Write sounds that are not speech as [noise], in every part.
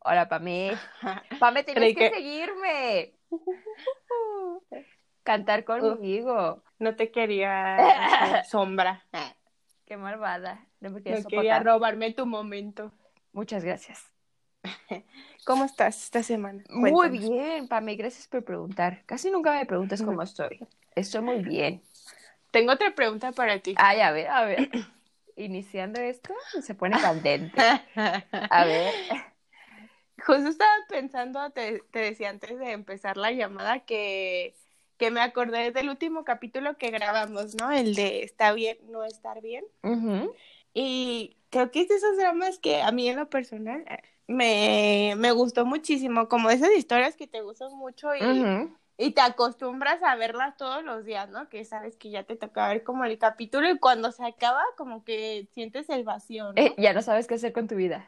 Hola, Pame. Pame, Creí que que- seguirme. Cantar conmigo. No te quería sombra. Qué malvada. No me quería robarme tu momento. Muchas gracias. ¿Cómo estás esta semana? Muy bien, Pame, gracias por preguntar. Casi nunca me preguntas cómo estoy. Estoy muy bien. Tengo otra pregunta para ti. Ay, a ver, a ver. Iniciando esto, se pone [laughs] candente. A ver. Justo estaba pensando, te, te decía antes de empezar la llamada, que, que me acordé del último capítulo que grabamos, ¿no? El de está bien, no estar bien. Y creo que es de esos dramas que a mí en lo personal eh, me, me gustó muchísimo, como esas historias que te gustan mucho y. y te acostumbras a verlas todos los días, ¿no? Que sabes que ya te toca ver como el capítulo y cuando se acaba como que sientes el vacío, ¿no? Eh, ya no sabes qué hacer con tu vida.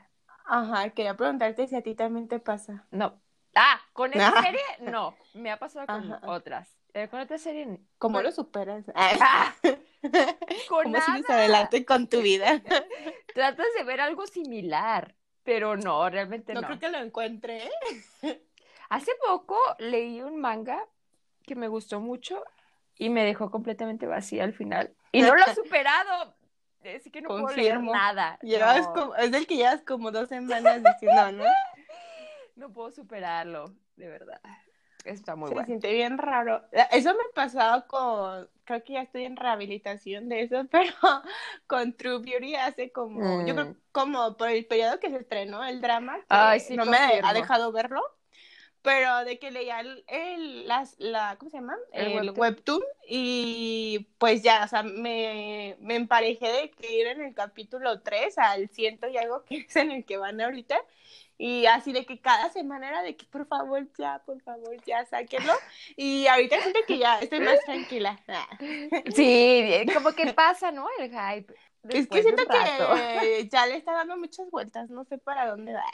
Ajá, quería preguntarte si a ti también te pasa. No. Ah, con esta Ah. serie, no. Me ha pasado con Ajá. otras. Eh, con otra serie. ¿Cómo con- lo superas? Ah, [laughs] con ¿Cómo sigues adelante con tu vida? [laughs] Tratas de ver algo similar, pero no, realmente No no. creo que lo encuentre, ¿eh? Hace poco leí un manga que me gustó mucho y me dejó completamente vacía al final. Y no lo he [laughs] superado. Así que no puedo leer Confirmo. nada. Llevas No, como, es del que llevas como dos semanas diciendo, ¿no? [laughs] no puedo superarlo, de verdad. Está muy Se bueno. siente bien raro. Eso me pasaba con, creo que ya estoy en rehabilitación de eso, [laughs] pero con True Beauty hace como, yo creo Mm. como por el periodo que se estrenó el drama, que Ay, sí, no me confirmo. ha dejado verlo, pero de que leía el, el- las, la, ¿cómo se llama? El El, webtoon. webtoon. y pues ya, o sea, me, me emparejé de que ir en el capítulo 3 al ciento y algo que es en el que van ahorita. Y así de que cada semana era de que por favor ya, por favor ya, sáquenlo. Y ahorita siento que ya estoy más tranquila. Sí, como que pasa, ¿no? El hype. Es que siento que [laughs] ya le está dando muchas vueltas, no sé para dónde va.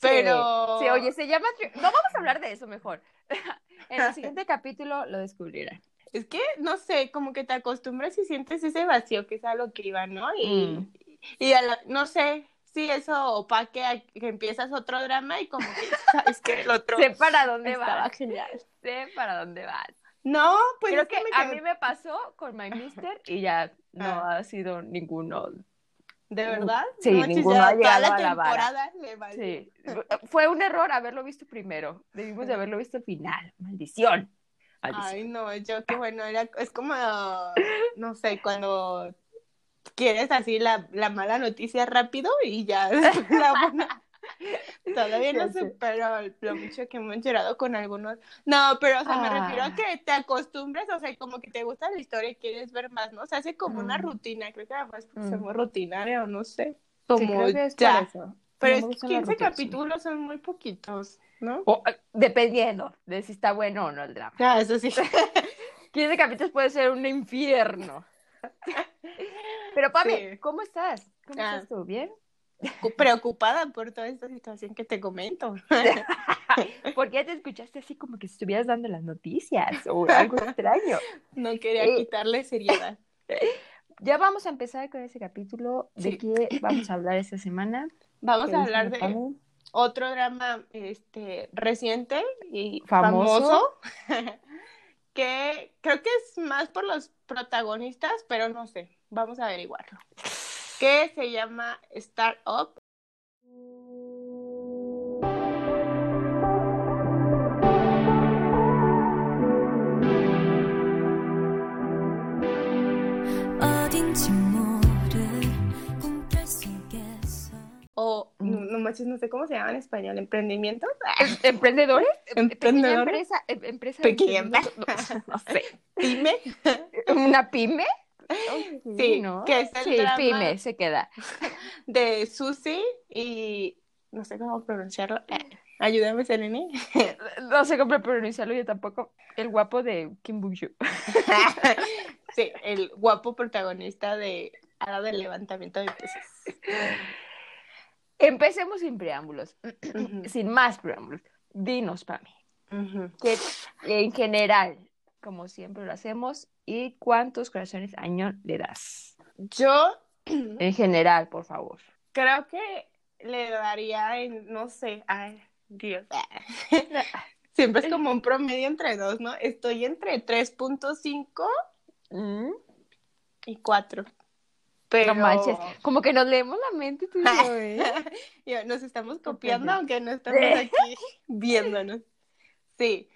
Pero. Sí, oye, se llama. tri- No vamos a hablar de eso mejor. [laughs] En el siguiente [laughs] capítulo lo descubrirán. Es que, no sé, como que te acostumbras y sientes ese vacío que es a lo que iba, ¿no? Y, Mm. y a la- no sé si eso opaque a que empiezas otro drama y como que sabes que el otro Sé para dónde vas. genial. Sé para dónde vas. No, pues Creo es que me a mí me pasó con My Mister y ya no Ah. ha sido ninguno. ¿De verdad? Sí, No ninguno ha la llegado a la vara. Sí. Fue un error haberlo visto primero. Debimos de haberlo visto al final. Maldición. Maldición. Ay, no, yo que bueno, era, es como, [laughs] no sé, cuando quieres así la, la mala noticia rápido y ya [laughs] la buena. [laughs] Todavía no supero lo mucho que hemos llorado con algunos. No, pero o sea, me Ah. refiero a que te acostumbres, o sea, como que te gusta la historia y quieres ver más, ¿no? Se hace como una Mm. rutina, creo que además porque Mm. somos rutinaria o no sé. Sí, Como creo que es por ya. eso. Pero No es me que gustan las 15 rutinas, sí. capítulos son muy poquitos, ¿no? O, eh, dependiendo de si está bueno o no el drama. Ah, eso sí. [laughs] 15 capítulos puede ser un infierno. [laughs] Pero, Pame, Sí. ¿cómo estás? ¿Cómo Ah. estás tú? ¿Bien? Preocupada por toda esta situación que te comento. [laughs] ¿Por qué te escuchaste así como que estuvieras dando las noticias o algo extraño? No quería Eh. quitarle seriedad. [laughs] Ya vamos a empezar con ese capítulo. ¿De Sí. qué vamos a hablar esta semana? Vamos ¿Qué a hablar de otro drama este, reciente y Famoso. famoso. [laughs] que creo que es más por los protagonistas, pero no sé, vamos a averiguarlo que se llama Startup. o mm. no, no no sé cómo se llama en español, emprendimientos, emprendedores, emprendedores, empresa, empresa, pequeña no, no pyme, una pyme, [laughs] Sí, ¿no? que es el Sí, drama. pyme, se queda. [laughs] de Susie y no sé cómo pronunciarlo. Eh, Ayúdame, Selene. [laughs] No sé cómo pronunciarlo yo tampoco. El guapo de Kim sí, el guapo protagonista de Hada del levantamiento de pesas. Empecemos sin preámbulos. [clears throat] Sin más preámbulos. Dinos, Pami, que en general, como siempre lo hacemos, ¿y cuántos corazones año le das? Yo [clears throat] En general, por favor. Creo que le daría en, no sé, ay, Dios. [laughs] [laughs] Siempre es como un promedio entre dos, ¿no? Estoy entre 3.5 Mm, y 4. Pero No manches, como que nos leemos la mente tú y yo, [laughs] ¿eh? Yo, nos estamos copiando aunque no estamos aquí viéndonos. Sí.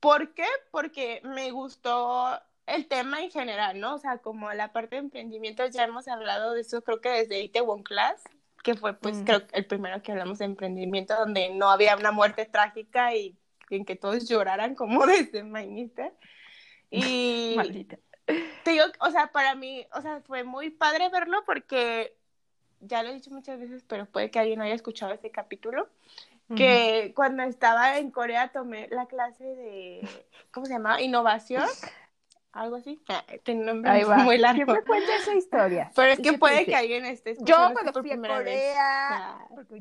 ¿Por qué? Porque me gustó el tema en general, ¿no? O sea, como la parte de emprendimiento, ya hemos hablado de eso, creo que desde Itaewon Class, que fue, pues, Mm. creo que el primero que hablamos de emprendimiento, donde no había una muerte trágica y en que todos lloraran como [laughs] desde Mainista. [laughs] Y Maldita. te digo, o sea, para mí, o sea, fue muy padre verlo porque ya lo he dicho muchas veces, pero puede que alguien haya escuchado este capítulo, que cuando estaba en Corea tomé la clase de, ¿cómo se llama? Innovación, algo así. Ah, Tiene un nombre Ahí va. muy largo. Siempre cuenta esa historia. Pero es que puede que alguien esté Yo cuando por fui a primera vez. Corea.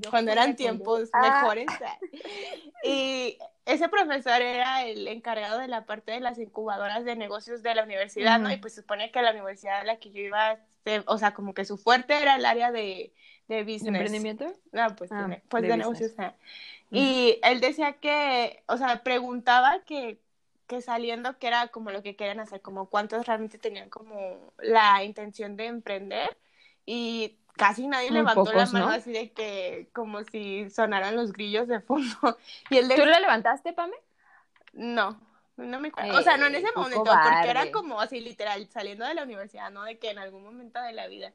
Cuando eran tiempos Ah, mejores. ah. [laughs] Y ese profesor era el encargado de la parte de las incubadoras de negocios de la universidad, ¿no? Y pues supone que la universidad a la que yo iba, o sea, como que su fuerte era el área de, de ¿de business. emprendimiento? No, pues, Ah, de, pues de de, negocios. ah. Y él decía que, o sea, preguntaba que, que saliendo que era como lo que querían hacer, como cuántos realmente tenían como la intención de emprender y casi nadie Muy levantó pocos, la mano ¿no? así de que como si sonaran los grillos de fondo. [laughs] Y él ¿Tú la levantaste, Pame? no, no me acuerdo. O sea, no en ese momento, porque era cobarde. como así literal, saliendo de la universidad, ¿no? De que en algún momento de la vida.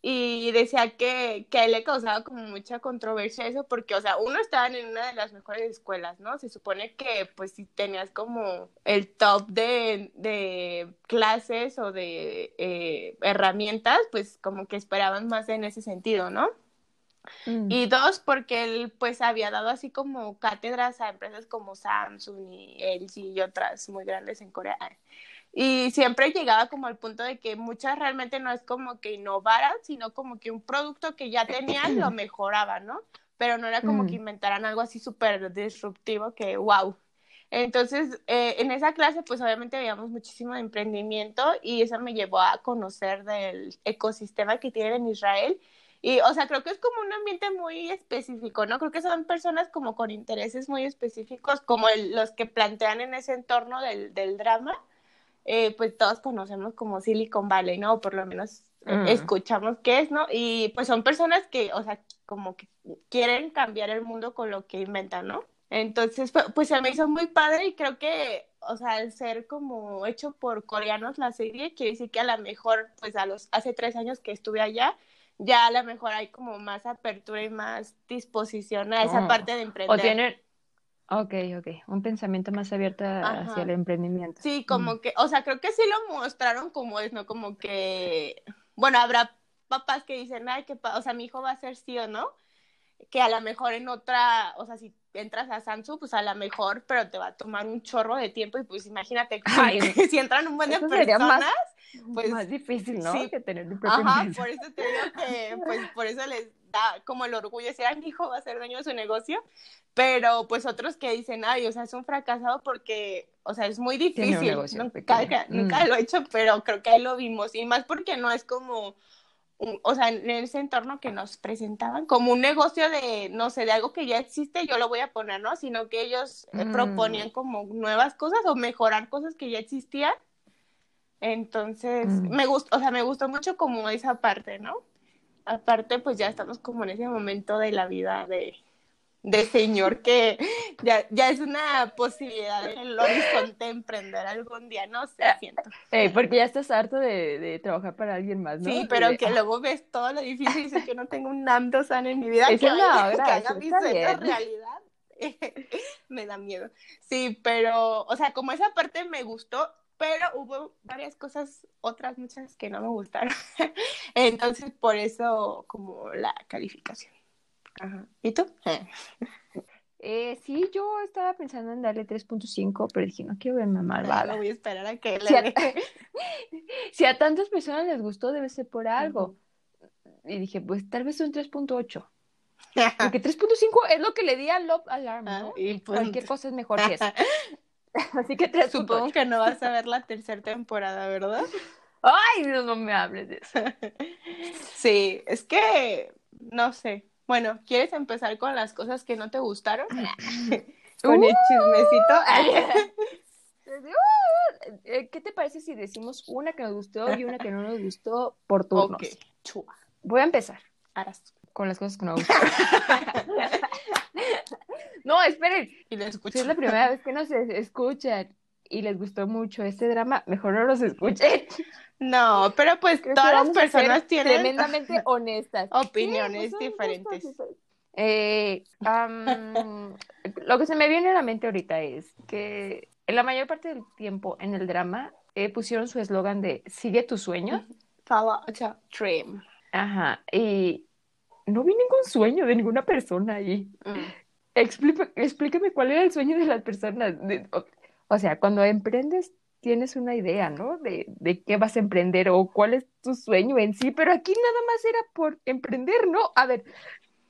Y decía que, que a él le causaba como mucha controversia eso, porque, o sea, uno estaba en una de las mejores escuelas, ¿no? Se supone que, pues, si tenías como el top de, de clases o de eh, herramientas, pues, como que esperaban más en ese sentido, ¿no? Mm. Y dos, porque él pues había dado así como cátedras a empresas como Samsung y LG y otras muy grandes en Corea. Y siempre llegaba como al punto de que muchas realmente no es como que innovaran, sino como que un producto que ya tenían lo [clears throat] mejoraban, ¿no? Pero no era como Mm. que inventaran algo así súper disruptivo que wow. Entonces, eh, en esa clase, pues obviamente veíamos muchísimo de emprendimiento y eso me llevó a conocer del ecosistema que tienen en Israel. Y, o sea, creo que es como un ambiente muy específico, ¿no? Creo que son personas como con intereses muy específicos, como el- los que plantean en ese entorno del, del drama. Eh, pues todos conocemos como Silicon Valley, ¿no? O por lo menos eh, Mm. escuchamos qué es, ¿no? Y pues son personas que, o sea, como que quieren cambiar el mundo con lo que inventan, ¿no? Entonces, pu- pues se me hizo muy padre y creo que, o sea, al ser como hecho por coreanos la serie, quiere decir que a lo mejor, pues a los, hace tres años que estuve allá, ya a lo mejor hay como más apertura y más disposición a esa Oh. parte de emprender. O tienen. Ok, ok. Un pensamiento más abierto Ajá. hacia el emprendimiento. Sí, como Mm. que, o sea, creo que sí lo mostraron como es, ¿no? Como que, bueno, habrá papás que dicen, ay, que, o sea, mi hijo va a ser sí o no, que a lo mejor en otra, o sea, si entras a Samsung, pues a lo mejor, pero te va a tomar un chorro de tiempo y pues imagínate, [laughs] Ay, [laughs] si entran un buen de más- personas, pues, más difícil, ¿no? sí. Que tener tu propia Ajá, empresa. por eso te digo que, pues, por eso les da como el orgullo de decir, ay, mi hijo va a ser dueño de su negocio, pero pues otros que dicen, ay, o sea, es un fracasado porque, o sea, es muy difícil, negocio nunca, pequeño. nunca Mm. lo he hecho, pero creo que ahí lo vimos, y más porque no es como, o sea, en ese entorno que nos presentaban, como un negocio de, no sé, de algo que ya existe, yo lo voy a poner, ¿no? Sino que ellos eh, Mm. proponían como nuevas cosas o mejorar cosas que ya existían. Entonces, Mm. me gustó, o sea, me gustó mucho como esa parte, ¿no? Aparte, pues ya estamos como en ese momento de la vida de, de señor que ya, ya es una posibilidad en el horizonte emprender algún día, no sé, Ah, siento. Ey, porque ya estás harto de, de trabajar para alguien más, ¿no? Sí, pero de- que luego ves todo lo difícil y dices que no tengo un Namdo San en mi vida que, es vaya- hora, que haga sueños bien. realidad. [laughs] me da miedo. Sí, pero, o sea, como esa parte me gustó, pero hubo varias cosas, otras muchas que no me gustaron. [laughs] Entonces, por eso, como la calificación. Ajá. ¿Y tú? [laughs] Eh, sí, yo estaba pensando en darle 3.5, pero dije, no quiero verme Ah, malvada. voy a esperar a que [laughs] Si a, si a tantas personas les gustó, debe ser por algo. Y dije, pues tal vez un 3.8. Porque 3.5 es lo que le di a Love Alarm, Ah, ¿no? y pues, Cualquier cosa es mejor que eso. [laughs] Así que 3.8. Supongo que no vas a ver la tercera temporada, ¿verdad? Ay, Dios, no me hables de eso. [laughs] Sí, es que, no sé. Bueno, ¿quieres empezar con las cosas que no te gustaron? [laughs] con el chismecito. Eh, ¿Qué te parece si decimos una que nos gustó y una que no nos gustó por turnos? ok, chua. Voy a empezar con las cosas que no me gustaron. No, esperen. Y lo Si escucho. es la primera vez que nos es- escuchan y les gustó mucho este drama, mejor no los escuchen. No, pero pues Creo todas las personas tienen tremendamente [laughs] honestas. opiniones Sí, pues, diferentes. Eh, [laughs] lo que se me viene a la mente ahorita es que en la mayor parte del tiempo en el drama eh, pusieron su eslogan de sigue tus sueños. Follow your dream. Ajá. Y no vi ningún sueño de ninguna persona ahí. Mm. Explícame, explícame cuál era el sueño de las personas. O, o sea, cuando emprendes tienes una idea, ¿no? De, de qué vas a emprender o cuál es tu sueño en sí, pero aquí nada más era por emprender, ¿no? A ver,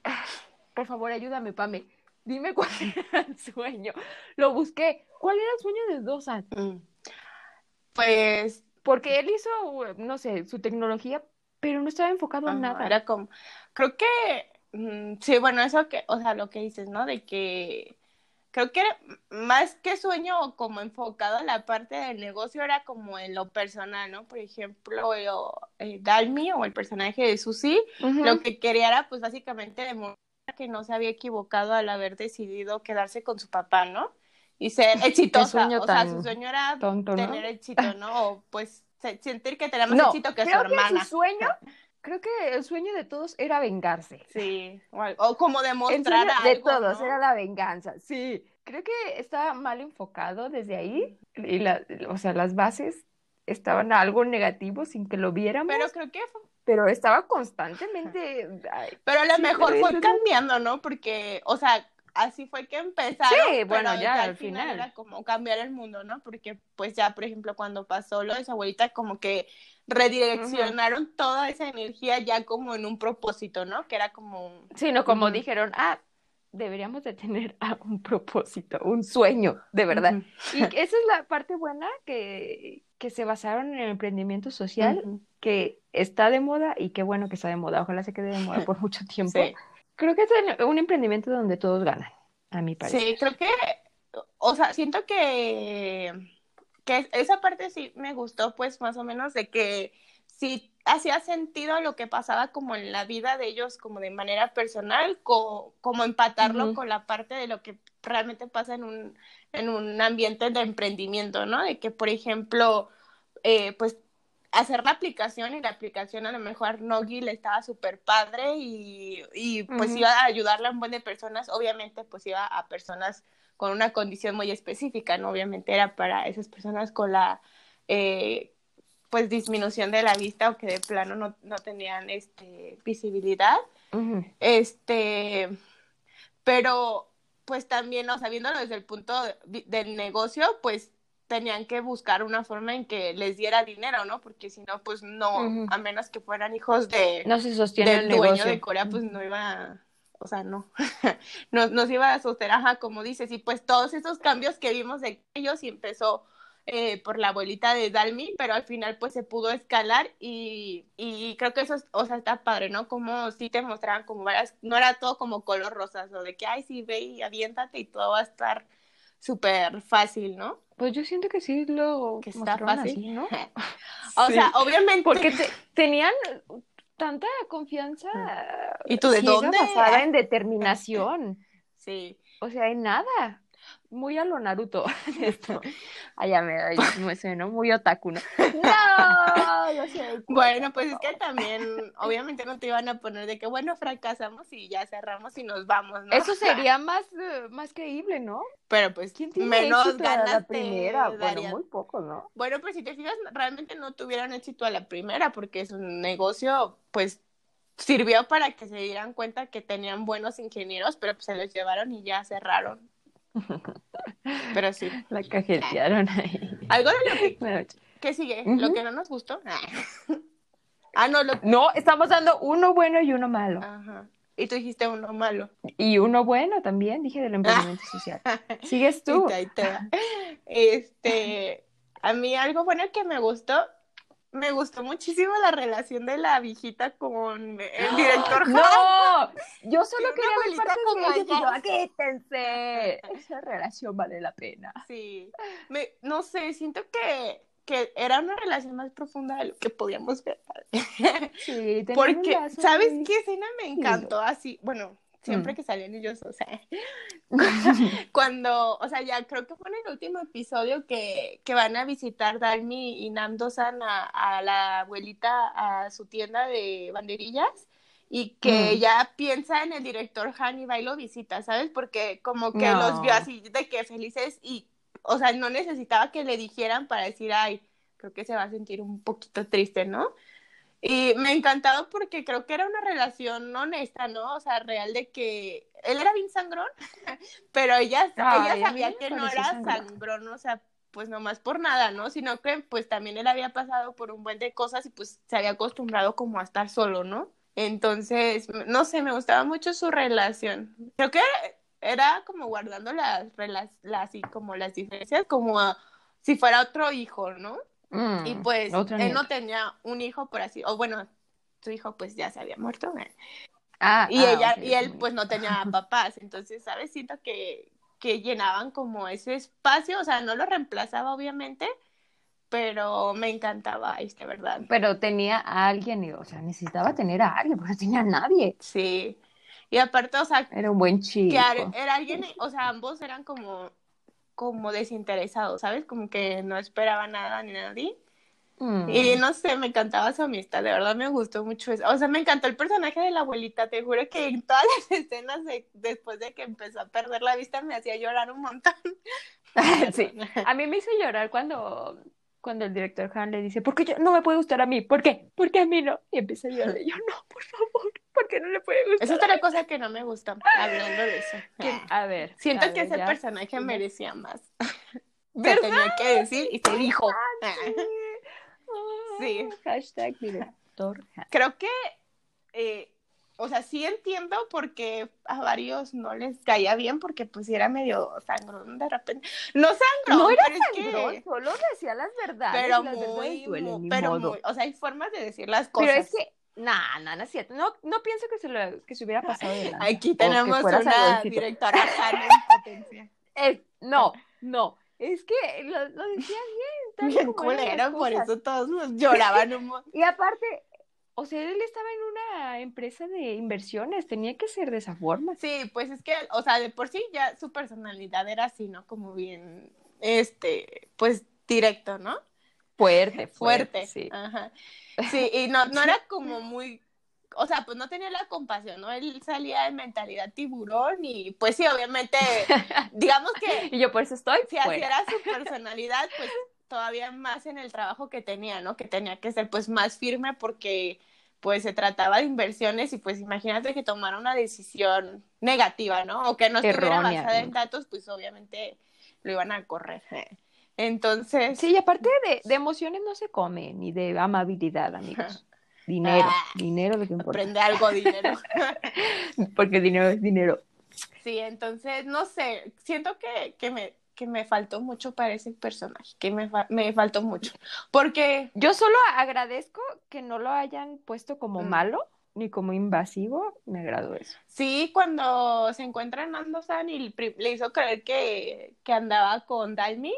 [sighs] por favor, ayúdame, Pame. Dime cuál [laughs] era el sueño. Lo busqué. ¿Cuál era el sueño de Dosan? Mm. Pues Porque él hizo, no sé, su tecnología, pero no estaba enfocado en nada. Era como, creo que, sí, bueno, eso que, o sea, lo que dices, ¿no? De que creo que más que sueño como enfocado a la parte del negocio era como en lo personal, ¿no? Por ejemplo, yo, eh, Dalmi o el personaje de Susie, Ujú. lo que quería era pues básicamente demostrar que no se había equivocado al haber decidido quedarse con su papá, ¿no? Y ser [laughs] exitosa, o sea, su sueño era Tonto, ¿no? tener éxito, ¿no? O pues se- sentir que tenía más No, éxito que su creo que hermana. su sueño, [laughs] creo que el sueño de todos era vengarse. Sí, o, como El demostrar sueño de todos ¿no? era la venganza, sí. Creo que estaba mal enfocado desde ahí y la, o sea, las bases estaban algo negativo sin que lo viéramos, Pero pero, creo que fue- estaba constantemente... ay, pero a lo Sí, mejor pero fue cambiando, ¿no? Porque, o sea, así fue que empezaron, Sí, bueno, ya al al final final. era como cambiar el mundo, ¿no? Porque pues ya, por ejemplo, cuando pasó lo de su abuelita, como que redireccionaron toda esa energía ya como en un propósito, ¿no? Que era como, Sino como Ujú. dijeron, ah, deberíamos de tener [laughs] ah, un propósito, un sueño, de verdad. Y esa es la parte buena que, que se basaron en el emprendimiento social, que está de moda y qué bueno que está de moda. Ojalá se quede de moda [laughs] por mucho tiempo. Sí. Creo que es un emprendimiento donde todos ganan, a mi parecer. Sí, creo que, o sea, siento que, que esa parte sí me gustó, pues más o menos de que sí hacía sentido lo que pasaba como en la vida de ellos, como de manera personal, co- como empatarlo con la parte de lo que realmente pasa en un, en un ambiente de emprendimiento, ¿no? De que, por ejemplo, eh, pues hacer la aplicación y la aplicación a lo mejor Nogi le estaba súper padre y, y pues iba a ayudarle a un buen de personas, obviamente pues iba a personas con una condición muy específica, ¿no? Obviamente era para esas personas con la eh, pues disminución de la vista o que de plano no, no tenían este visibilidad. Este, pero pues también, o sea, viéndolo desde el punto de- del negocio, pues tenían que buscar una forma en que les diera dinero, ¿no? Porque si no, pues no, a menos que fueran hijos de, No se sostiene del el dueño negocio. de Corea, pues no iba, o sea, no, [laughs] no, no se iba a sostener, ajá, como dices, y pues todos esos cambios que vimos de ellos y empezó eh, por la abuelita de Dalmi, pero al final pues se pudo escalar y, y creo que eso, es- o sea, está padre, ¿no? Como sí te mostraban como varias, no era todo como color rosas, o de que, ay, sí, ve y aviéntate y todo va a estar súper fácil, ¿no? Pues yo siento que sí lo Que está fácil. así, ¿no? [laughs] O Sí. sea, obviamente... Porque te- [laughs] tenían tanta confianza ¿Y tú de dónde? basada en determinación. [laughs] Sí. O sea, en nada. Muy a lo Naruto. [laughs] [laughs] Esto. Ay, ya me, me sueno muy otaku, ¿no? [laughs] No, sé. Bueno, pues es que también, obviamente no te iban a poner de que, bueno, fracasamos y ya cerramos y nos vamos, ¿no? Eso sería más, eh, más creíble, ¿no? Pero pues ¿Quién tiene menos a ganas la primera? Bueno, muy poco, ¿no? Bueno, pues si te fijas, realmente no tuvieron éxito a la primera porque su negocio, pues, sirvió para que se dieran cuenta que tenían buenos ingenieros, pero pues se los llevaron y ya cerraron. [laughs] Pero sí. La cajetearon ahí. Algo de lo que, [laughs] ¿qué sigue? ¿Lo que no nos gustó? Ah, no, lo... No, estamos dando uno bueno y uno malo. Ajá. Y tú dijiste uno malo. Y uno bueno también, dije del emprendimiento social. [laughs] Sigues tú. Este, a mí algo bueno que me gustó me gustó muchísimo la relación de la viejita con el director Han. No, yo solo quería ver partes de ellos quítense. Esa relación vale la pena. Sí, me, no sé, siento que, que era una relación más profunda de lo que podíamos ver. Sí, Porque, ¿sabes qué escena me encantó? Así, bueno, siempre Mm. que salían ellos, o sea, [laughs] [laughs] cuando, o sea, ya creo que fue en el último episodio que, que van a visitar Dalmi y Namdo-san a, a la abuelita a su tienda de banderillas y que Mm. ella piensa en el director Han y va y lo visita, ¿sabes? Porque como que No. los vio así de que felices y, o sea, no necesitaba que le dijeran para decir, ay, creo que se va a sentir un poquito triste, ¿no? Y me encantaba porque creo que era una relación honesta, ¿no? O sea, real de que él era bien sangrón, [laughs] pero ella, ella sabía que no era sangrón. sangrón, o sea, pues nomás por nada, ¿no? Sino que pues también él había pasado por un buen de cosas y pues se había acostumbrado como a estar solo, ¿no? Entonces, no sé, me gustaba mucho su relación. Creo que era como guardando las, relas- las, y como las diferencias, como a- si fuera otro hijo, ¿no? Mm, Y pues otro él no tenía un hijo por así, o bueno, su hijo pues ya se había muerto. ¿eh? Ah, Y ah, ella, y él pues no tenía [laughs] papás, entonces, ¿sabes? Siento que, que llenaban como ese espacio, o sea, no lo reemplazaba obviamente, pero me encantaba este, ¿verdad? Pero tenía a alguien, y, o sea, necesitaba tener a alguien, porque no tenía a nadie. Sí. Y aparte, o sea, Era un buen chico. que era alguien, o sea, ambos eran como, como desinteresados, ¿sabes? Como que no esperaban nada ni nadie. Mm. Y no sé, me encantaba su amistad, de verdad me gustó mucho eso. O sea, me encantó el personaje de la abuelita, te juro que en todas [laughs] las escenas de- después de que empezó a perder la vista me hacía llorar un montón. [laughs] Sí. A mí me hizo llorar cuando, cuando el director Han le dice, ¿por qué yo- no me puede gustar a mí? ¿Por qué? ¿Por qué a mí no? Y empieza a llorar. Y yo, no, por favor, ¿por qué no le puede gustar? Esa es otra cosa que no me gusta, hablando de eso. Que- A ver. Siento a que ver, ese ya. personaje merecía más. [laughs] Se ¿Verdad? tenía que decir y se dijo. Ah, Sí. Hashtag director. Creo que, eh, o sea, sí entiendo porque a varios no les caía bien porque pues era medio sangrón de repente. No sangrón, No era pero es que- sangrón, solo decía las verdades. pero las verdades muy, duelen, muy- ni pero modo. muy, o sea, hay formas de decir las cosas. Pero es que, nah, nah, no es cierto. No, no pienso que se, lo, que se hubiera pasado de [laughs] o Aquí tenemos una directora [laughs] sana en potencia. Es- no, [laughs] no. Es que lo, lo decía bien, Bien culero, por eso todos nos lloraban un montón. Y aparte, o sea, él estaba en una empresa de inversiones, tenía que ser de esa forma. Sí, pues es que, o sea, de por sí ya su personalidad era así, ¿no? Como bien, este, pues directo, ¿no? Fuerte, Fuerte. sí. Ajá. Sí, y no, no era como [laughs] muy, o sea, pues no tenía la compasión, ¿no? Él salía de mentalidad tiburón y pues sí, obviamente, [laughs] digamos que Y yo por eso estoy si así fuera. era su [laughs] personalidad, pues todavía más en el trabajo que tenía, ¿no? Que tenía que ser pues más firme porque pues se trataba de inversiones y pues imagínate que tomara una decisión negativa, ¿no? O que no estuviera basada ¿no? en datos, pues obviamente lo iban a correr. Entonces, Sí, y aparte de, de emociones no se come, ni de amabilidad, amigos. [laughs] Dinero, Ah, dinero es lo que importa. aprende algo dinero. [laughs] Porque dinero es dinero. Sí, entonces, no sé, siento que, que, me, que me faltó mucho para ese personaje, que me, fa- me faltó mucho, porque Yo solo agradezco que no lo hayan puesto como Mm. malo ni como invasivo. Me agradó eso. sí, cuando se encuentra en Ando-san y le hizo creer que, que andaba con Dalmi,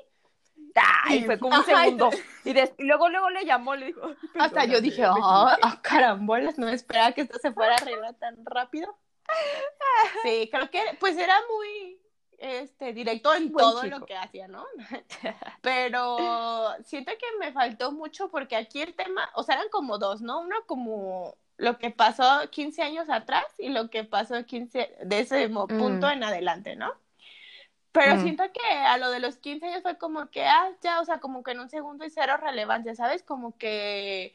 Ay, fue como un segundo. Y, des- y luego, luego le llamó, le dijo. hasta yo "Perdóname, dije, ah, equivoqué". ah, carambolas, no esperaba que esto se fuera a arreglar tan rápido. [laughs] Sí, creo que pues era muy este directo en Buen todo chico. lo que hacía, ¿no? [laughs] Pero siento que me faltó mucho porque aquí el tema, o sea, eran como dos, ¿no? Uno como lo que pasó 15 años atrás y lo que pasó 15 de ese mo- Mm. punto en adelante, ¿no? Pero Mm. siento que a lo de los 15 años fue como que, ah, ya, o sea, como que en un segundo y cero relevancia, ¿sabes? Como que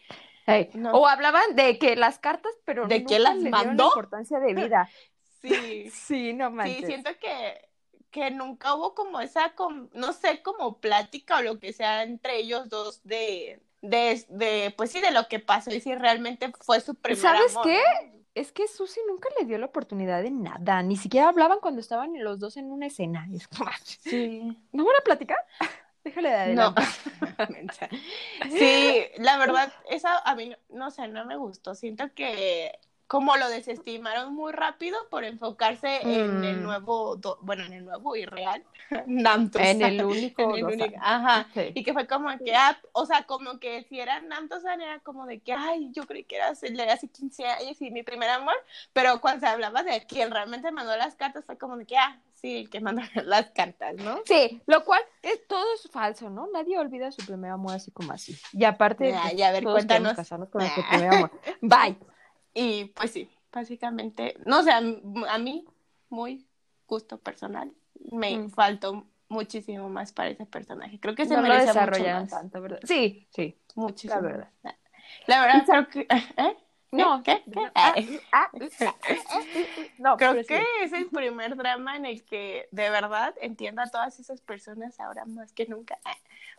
No. O hablaban de que las cartas, pero ¿De quién las mandó? importancia de vida. [laughs] sí. Sí, no Sí, manches. siento que, que nunca hubo como esa, no sé, como plática o lo que sea entre ellos dos de, de, de, pues sí, de lo que pasó y si realmente fue su primer ¿Sabes amor, qué? ¿no? Es que Susi nunca le dio la oportunidad de nada, ni siquiera hablaban cuando estaban los dos en una escena. Es como, Sí. [laughs] ¿no van a platicar? [laughs] Déjale de No. adelante. [laughs] Sí, la verdad, esa a mí, no sé, no me gustó. Siento que como lo desestimaron muy rápido por enfocarse en el Mm. nuevo, do- bueno, en el nuevo y real, [laughs] Namtos. En el [laughs] único. En el único- ajá. Sí. Y que fue como que, ah, o sea, como que si era Namtosan era como de que, ay, yo creí que eras el de hace 15 años y mi primer amor, pero cuando se hablaba de quien realmente mandó las cartas fue como de que, ah, sí, el que mandó [laughs] las cartas, ¿no? Sí, lo cual es todo es falso, ¿no? Nadie olvida su primer amor así como así. Y aparte, Ya, pues, ya, a ver, todos cuéntanos. casarnos con nuestro primer amor. Bye. Y pues sí, básicamente, no sé, a, mí- a mí, muy gusto personal, me Mm. faltó muchísimo más para ese personaje. Creo que se no lo merece mucho más. tanto, ¿verdad? Sí, sí. Muchísimo. La verdad. La verdad, creo que... [laughs] ¿eh? No, ¿Qué? ¿Qué? no, ah, ah, no, Creo pero sí. que es el primer drama en el que de verdad entiendo a todas esas personas ahora más que nunca,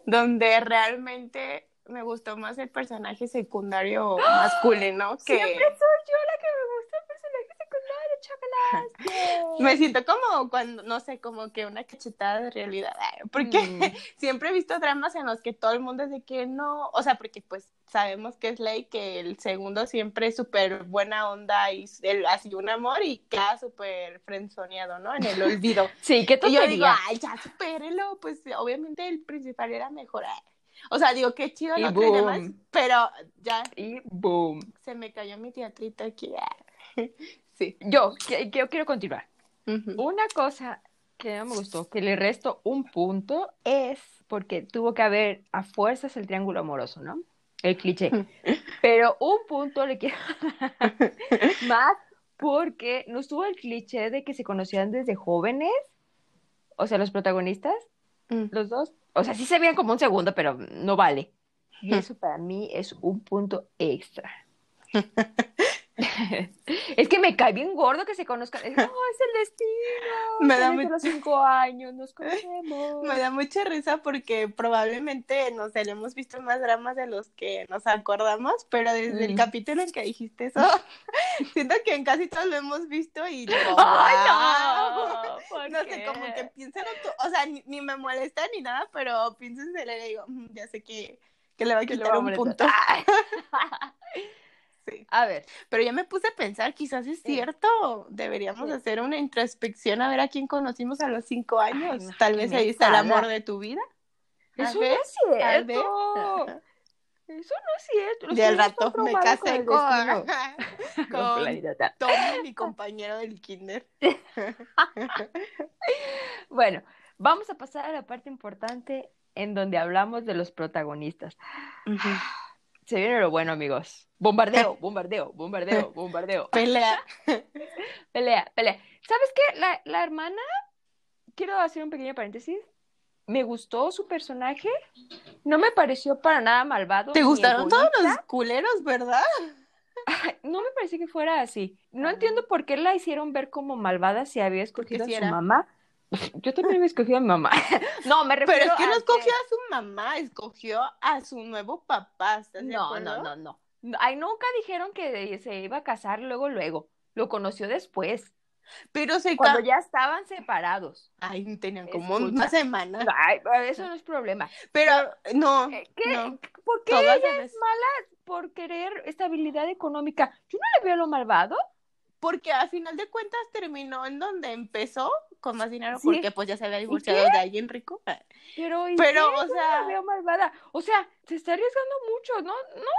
donde realmente me gustó más el personaje secundario masculino que Siempre soy yo la que me gusta el personaje secundario, chocolate. [laughs] me siento como cuando, no sé, como que una cachetada de realidad, porque Mm. [laughs] siempre he visto dramas en los que todo el mundo es de que no, o sea, porque pues sabemos que es ley que el segundo siempre es súper buena onda y el, así un amor y queda súper frenzoneado, ¿no? En el [laughs] olvido. Sí, qué Y yo digo, ay, ya supérelo, pues obviamente el principal era mejor. O sea, digo, qué chido Y lo demás, boom. pero ya Y boom. se me cayó mi teatrito aquí. [laughs] Sí. Yo, que, yo quiero continuar. Una cosa que no me gustó, que le resto un punto, es porque tuvo que haber a fuerzas el triángulo amoroso, ¿no? El cliché. [laughs] Pero un punto le quiero [laughs] dar más porque no estuvo el cliché de que se conocían desde jóvenes, o sea, los protagonistas, Mm. los dos, o sea, sí se veían como un segundo, pero no vale. Y Mm. eso para mí es un punto extra. [laughs] es que me cae bien gordo que se conozcan. Es, "Oh, es el destino. Me da los cinco años nos [laughs] conocemos. Me da mucha risa porque probablemente, no sé, le hemos visto más dramas de los que nos acordamos, pero desde el Mm. capítulo en que dijiste eso, [laughs] siento que en casi todos lo hemos visto y [laughs] digo, ¡Ay, no! ¿Por No sé, como que pienso en otro- o sea, ni, ni me molesta ni nada, pero pienso en él y digo, "Mm, ya sé que, que le va a quitar va a un punto. Sí. A ver, Pero ya me puse a pensar, quizás es Sí. cierto, deberíamos Sí. hacer una introspección a ver a quién conocimos a los cinco años. Tal vez ahí está el amor de tu vida. Eso no es cierto. Eso no es cierto. Los Y al rato me casé con. [laughs] [laughs] Con con Planeta. Tommy, mi [laughs] compañero del kinder. Bueno, vamos a pasar a la parte importante en donde hablamos de los protagonistas. Se viene lo bueno, amigos. [laughs] Bombardeo, bombardeo, bombardeo, bombardeo. [laughs] Pelea. [laughs] Pelea, pelea. ¿Sabes qué? La, la hermana, quiero hacer un pequeño paréntesis. Me gustó su personaje. No me pareció para nada malvado. ¿Te gustaron todos los culeros, verdad? No me pareció que fuera así. No entiendo por qué la hicieron ver como malvada si había escogido a su era. mamá. Yo también había escogido a mi mamá. No, me refiero Pero es que no escogió a su mamá, escogió a su nuevo papá. ¿Estás de No, no, no, no. Ay, nunca dijeron que se iba a casar luego, luego. Lo conoció después, Pero se cuando ya estaban separados. Ay, tenían como Escucha. una semana. Ay, eso no es problema. Pero no, Eh, ¿Qué? no. ¿Por qué Todas ella es mala por querer estabilidad económica? Yo no le veo lo malvado. Porque a final de cuentas terminó en donde empezó con más dinero Sí. porque pues ya se había divorciado de alguien rico. Pero, ¿y Pero, qué? o Yo no sea- la veo malvada. O sea, se está arriesgando mucho, ¿no? No,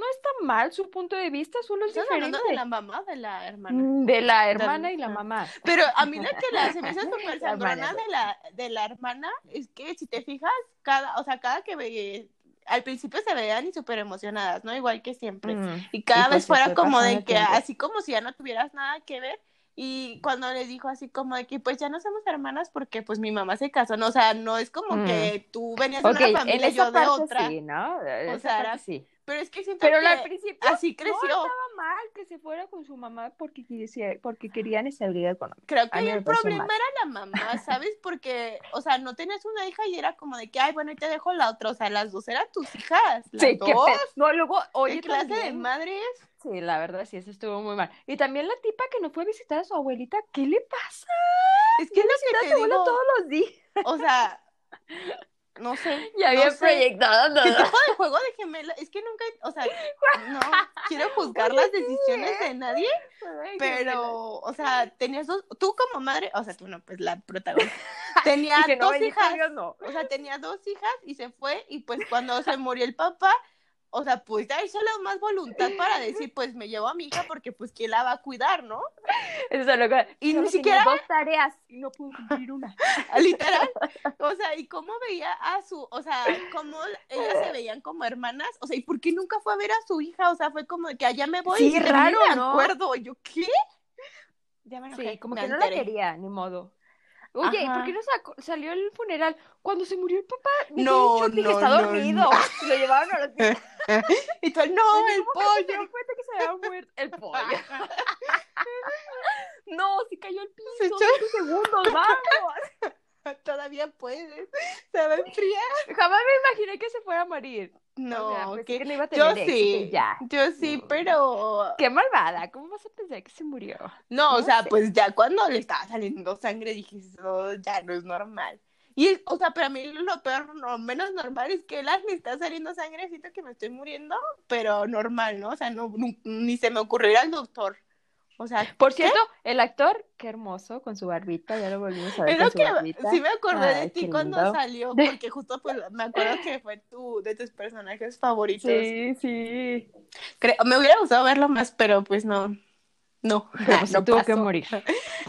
no está mal su punto de vista, solo es ¿Estás diferente. hablando de la mamá de la hermana? Mm, De la hermana y la mamá. Pero a mí la que la se me [laughs] hizo súper sangrona de la, de la hermana es que si te fijas, cada, o sea, cada que ve, al principio se veían y súper emocionadas, ¿no? Igual que siempre. Mm. Y cada Y vez pues fuera fue como de que, tiempo. así como si ya no tuvieras nada que ver. Y cuando le dijo así como de que pues ya no somos hermanas porque pues mi mamá se casó, no, o sea, no es como Mm. que tú venías Ok, de una familia y yo de otra, sí, ¿no? Esa sea, era- sí. pero es que siento Pero que al principio así no creció. estaba mal que se fuera con su mamá porque, quisiera- porque querían estabilidad económica. Creo que ahí el problema mal. era la mamá, ¿sabes? Porque, o sea, no tenías una hija y era como de que, ay, bueno, y te dejo la otra. O sea, las dos eran tus hijas. Las Sí, qué dos. pe- No, luego, ¿Qué oye, clase de también- madre es? Sí, la verdad, sí, eso estuvo muy mal. Y también la tipa que no fue a visitar a su abuelita, ¿qué le pasa? Es que lo Visita a su abuela todos los días. O sea, [laughs] no sé. Ya había no proyectado ¿Qué todo. tipo de juego de gemela? Es que nunca, o sea, no quiero [laughs] juzgar las decisiones de nadie, pero, o sea, tenías dos, tú como madre, o sea, tú no, pues la protagonista, [laughs] tenía no, dos hijas, no. o sea, tenía dos hijas y se fue y pues cuando se murió el papá, o sea, pues ya hizo la más voluntad para decir, pues me llevo a mi hija porque pues quién la va a cuidar, ¿no? Eso es lo que... Y ni Solo siquiera- dos tareas y no pudo cumplir una. [laughs] Literal. O sea, y cómo veía a su, o sea, cómo ellas se veían como hermanas, o sea, y por qué nunca fue a ver a su hija, o sea, fue como de que allá me voy Sí, y raro, me ¿no? acuerdo, y yo, ¿qué? Ya me enojé, Sí, como me que no la quería, ni modo. Oye, Ajá. ¿por qué no sacó- salió el funeral? Cuando se murió el papá, me No, dije, no, está no, dormido. no. [laughs] Lo llevaron al hospital. [laughs] Y tú, no, el ¿cómo que no me pollo. di cuenta que se había muerto el pollo. [laughs] No, se cayó al piso. Se echó- segundos, vamos. Todavía puedes, se va a enfriar. Jamás me imaginé que se fuera a morir. No, O sea, pensé que- no iba a tener yo sí, ya. yo sí, No. pero Qué malvada, ¿cómo vas a pensar que se murió? No, o sea, sé. pues ya cuando le estaba saliendo sangre dije, eso ya no es normal. Y, o sea, para mí lo peor, lo menos normal es que las me está saliendo sangre, siento que me estoy muriendo, pero normal, ¿no? O sea, no, ni se me ocurrirá al doctor. O sea, Por cierto, el actor, qué hermoso, con su barbita, ya lo volvimos a ver con su que barbita. sí me acordé de ti cuando lindo. salió, [laughs] porque justo pues me acuerdo que fue tu, de tus personajes favoritos. Sí, sí. Creo- me hubiera gustado verlo más, pero pues no, no, [laughs] [laughs] se no tuvo que morir.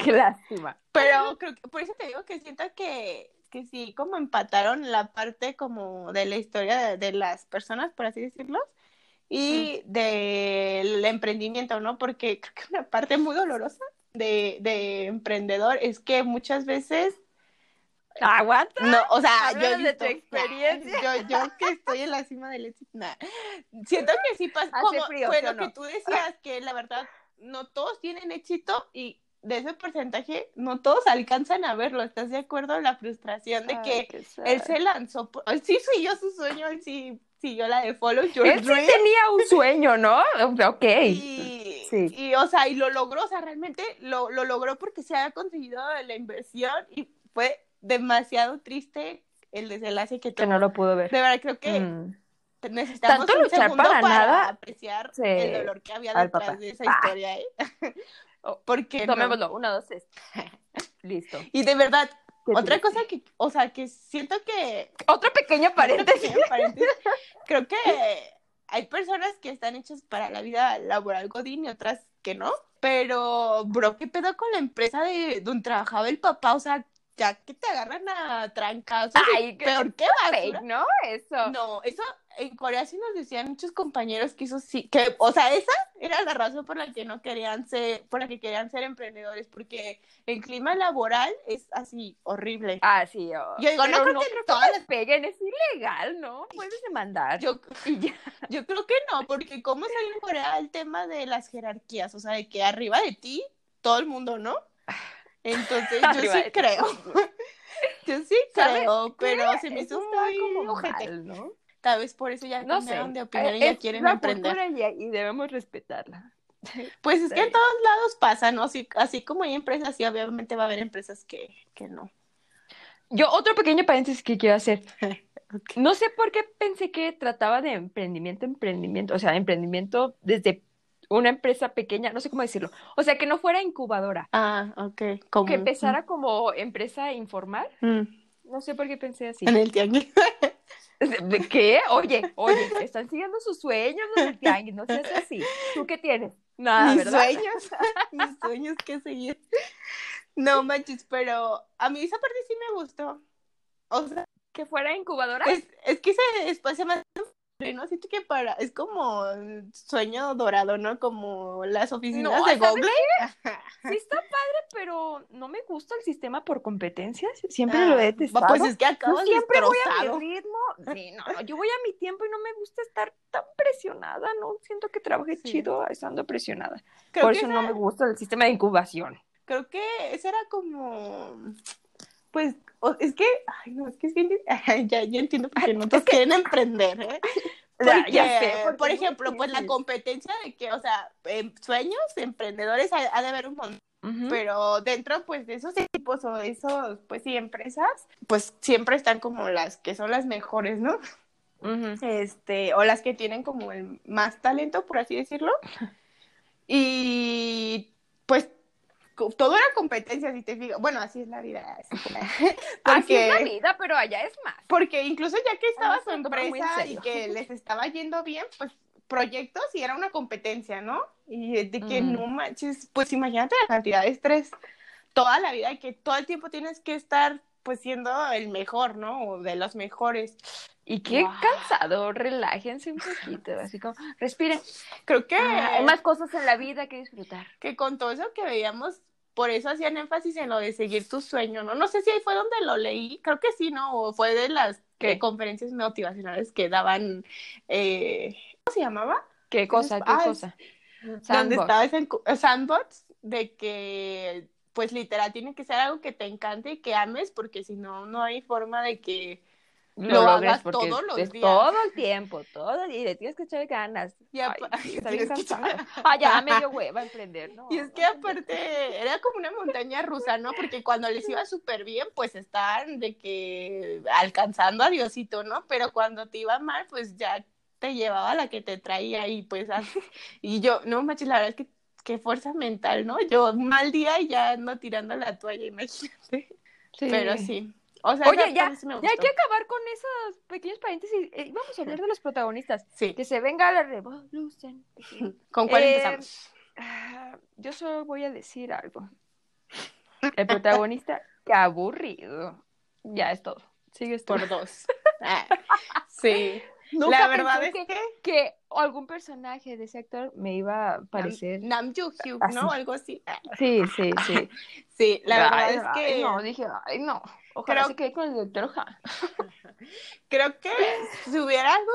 Qué lástima. Pero creo que por eso te digo que siento que, que sí, como empataron la parte como de la historia de, de las personas, por así decirlo, y del emprendimiento, ¿no? Porque creo que una parte muy dolorosa de, de emprendedor es que muchas veces, Aguanta. no, o sea, yo de tu experiencia. Yo, yo que estoy en la cima del éxito, nah. siento que sí pasa, como frío, fue ¿sí o lo que no? tú [laughs] decías, que la verdad no todos tienen éxito y de ese porcentaje no todos alcanzan a verlo, ¿estás de acuerdo? La frustración de que él se lanzó, por- él sí siguió su sueño, él sí siguió la de Follow Your Él sí Dream. tenía un [laughs] sueño, ¿no? Ok. Y, Sí. y, o sea, y lo logró, o sea, realmente lo, lo logró porque se había conseguido la inversión y fue demasiado triste el desenlace que Que tuvo. no lo pudo ver. De verdad, creo que Mm. necesitamos Tanto un luchar para nada. apreciar Sí, el dolor que había detrás papá. de esa Ah. historia, ¿eh? [laughs] Porque no. Tomémoslo. Uno, dos, tres. [laughs] Listo. Y de verdad, otra triste. cosa que, o sea, que siento que Otro pequeño paréntesis. Pequeño paréntesis. [laughs] Creo que hay personas que están hechas para la vida laboral Godín y otras que no. Pero, bro, ¿qué pedo con la empresa de donde trabajaba el papá? O sea, ya que te agarran a trancas. Ay, qué peor que Fake, basura. ¿no? Eso. No, eso en Corea sí nos decían muchos compañeros que eso sí, que, o sea, esa era la razón por la que no querían ser, por la que querían ser emprendedores, porque el clima laboral es así horrible. Ah, sí. Yo, Yo digo, no creo que creo todas que les peguen, es ilegal, ¿no? Puedes demandar. Yo. [laughs] Yo creo que no, porque cómo está en Corea el tema de las jerarquías, o sea, de que arriba de ti, todo el mundo, ¿no? Entonces, yo sí creo. [laughs] Yo sí ¿Sabes creo, pero qué? se me hizo muy mal, ¿no? Tal vez por eso ya No sé. de opinión y Eh, ya quieren la emprender. y, y debemos respetarla. [laughs] Pues es que en todos lados pasa, ¿no? Así, así como hay empresas, sí, obviamente va a haber empresas que, que no. Yo, otro pequeño paréntesis que quiero hacer. [laughs] No sé por qué pensé que trataba de emprendimiento, emprendimiento, o sea, emprendimiento desde una empresa pequeña, no sé cómo decirlo. O sea, que no fuera incubadora, Ah, ok. Como, que empezara como empresa informal. Mm, No sé por qué pensé así. en el tianguis. [laughs] [laughs] ¿De qué? Oye, oye, están siguiendo sus sueños los del tianguis, no seas así. ¿Tú qué tienes? Nada, mis ¿verdad? sueños, [laughs] [laughs] mis sueños que seguir. No manches, pero a mí esa parte sí me gustó. O sea, Que fuera incubadora. es, es que ese espacio más no siento que para es como sueño dorado, ¿no? Como las oficinas No, de ¿sabes Google. Sí está padre, pero no me gusta el sistema por competencias. Siempre Ah, lo he detestado. Pues es que Yo acabas siempre voy a destrozado. mi ritmo. [laughs] Sí, no, no, yo voy a mi tiempo y no me gusta estar tan presionada, ¿no? Siento que trabajé Sí. chido estando presionada. Creo Por eso esa- no me gusta el sistema de incubación. creo que ese era como pues es que ay no es que es bien [laughs] ya, ya entiendo por qué no todos quieren [laughs] emprender ¿eh? [laughs] Ya, Porque, ya sé, porque por ejemplo pues la competencia de que o sea sueños emprendedores ha, ha de haber un montón pero dentro pues de eso se equipos o esos, pues sí, empresas, pues siempre están como las que son las mejores, ¿no? Este, o las que tienen como el más talento, por así decirlo. Y pues todo era competencia, si te fijas. Bueno, así es la vida. así es la- [laughs] Así [laughs] es la Porque, vida, pero allá es más. porque incluso ya que estaba su empresa y que [laughs] les estaba yendo bien, pues proyectos y era una competencia, ¿no? Y de que Mm. no manches, pues imagínate la cantidad de estrés toda la vida y que todo el tiempo tienes que estar pues siendo el mejor, ¿no? O de los mejores. Y qué Wow. cansado, relájense un poquito, así como, respiren. Creo que, Ah, hay más cosas en la vida que disfrutar. que con todo eso que veíamos, por eso hacían énfasis en lo de seguir tu sueño, ¿no? No sé si ahí fue donde lo leí, creo que sí, ¿no? O fue de las eh, conferencias motivacionales que daban, eh, ¿cómo se llamaba? ¿Qué cosa? ¿Qué Ah, cosa? Donde estaba ese cu- sandbox de que, pues literal, tiene que ser algo que te encante y que ames, porque si no, no hay forma de que lo hagas porque todos los es días. todo el tiempo, todo el día, y le tienes que echar ganas. Y Ay, [laughs] que echar- cansado. [laughs] Ah, ya me dio hueva emprender, ¿no? Y es que aparte era como una montaña rusa, ¿no? Porque cuando les iba súper bien, pues estaban de que alcanzando a Diosito, ¿no? Pero cuando te iba mal, pues ya te llevaba la que te traía y pues. [laughs] Y yo, no manches, la verdad es que qué fuerza mental, ¿no? Yo mal día y ya ando tirando la toalla, imagínate. Sí. Pero sí. O sea, Oye, ya, sí ya hay que acabar con esos pequeños paréntesis. Eh, vamos a hablar de los protagonistas. Sí. Que se venga la revolución. [laughs] ¿Con cuál Eh, empezamos? Ah, Yo solo voy a decir algo. El protagonista, [laughs] qué aburrido. Ya es todo. Sigues. Por dos. [laughs] Ah, sí. Nunca la verdad es que, que algún personaje de ese actor me iba a parecer. Nam, Nam Hyuk. ¿no? Algo así. Sí, sí, sí. Sí, la verdad Ay, es ay, que no, dije, ay, no. Ojalá Creo- se quede con el doctor [laughs] creo que si hubiera algo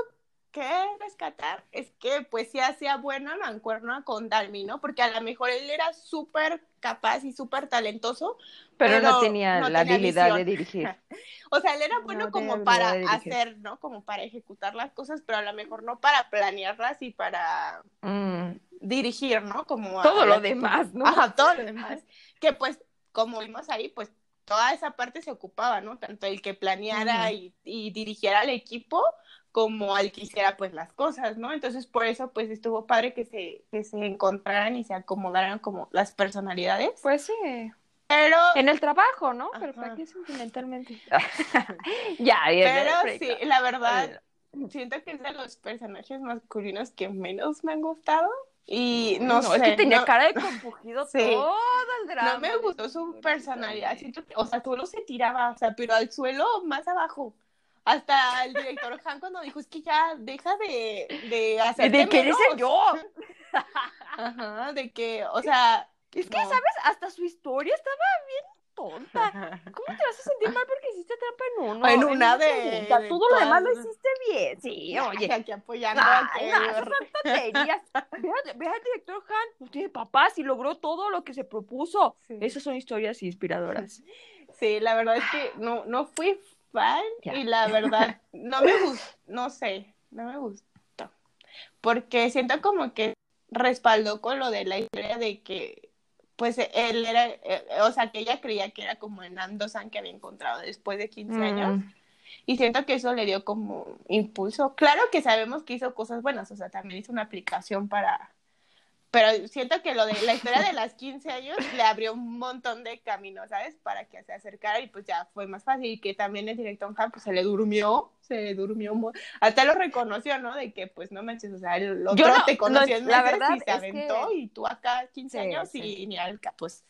que rescatar es que pues sí hacía buena mancuerna con Dalmi, ¿no? Porque a lo mejor él era súper capaz y súper talentoso, Pero, no Pero tenía no la tenía habilidad visión. de dirigir. [laughs] o sea, él era No bueno como habilidad para hacer, ¿no? Como para ejecutar las cosas, pero a lo mejor no para planearlas y para Mm, dirigir, ¿no? Como Todo a lo demás, ¿no? Ajá, todo lo demás. Que pues, como vimos ahí, pues toda esa parte se ocupaba, ¿no? Tanto el que planeara y, y dirigiera al equipo como al que hiciera pues las cosas, ¿no? Entonces por eso pues estuvo padre que se, que se encontraran y se acomodaran como las personalidades. Pues sí. Pero, En el trabajo, ¿no? Pero. ¿para qué sentimentalmente? [laughs] ya, bien. pero sí, la verdad, siento que es de los personajes masculinos que menos me han gustado. Y no, sé. es que tenía no- cara de [laughs] compugido Sí. todo el drama. No me gustó su personalidad, o sea, solo se tiraba, o sea, pero al suelo más abajo. Hasta el director [laughs] Han cuando dijo, es que ya deja de, de hacer ¿De qué eres el yo? [laughs] Ajá, de que, o sea, Es que, No. ¿sabes? Hasta su historia estaba bien tonta. [laughs] ¿Cómo te vas a sentir mal porque hiciste trampa en uno? En una una de- Todo lo demás lo hiciste bien. Sí, [laughs] oye. aquí apoyando a Ay, que- no, tonterías. [laughs] Ve, al- ve al director Han, no tiene papás y logró todo lo que se propuso. Sí. Esas son historias inspiradoras. Sí, la verdad es que no, no fui fan Ya. y la verdad no me gustó, no sé, no me gustó. Porque siento como que respaldó con lo de la historia de que, pues él era, eh, o sea, que ella creía que era como en Ando-san que había encontrado después de 15 años. Mm. Y siento que eso le dio como impulso. Claro que sabemos que hizo cosas buenas, o sea, también hizo una aplicación para... Pero siento que lo de la historia de las 15 años le abrió un montón de caminos, ¿sabes? Para que se acercara y pues ya fue más fácil. Y que también el director Han pues se le durmió, se le durmió. Hasta lo reconoció, ¿no? De que pues no manches, o sea, el otro Yo no- te conoció no, en la verdad y se aventó que- y tú acá 15 Sí, años sí. y ni al ca- pues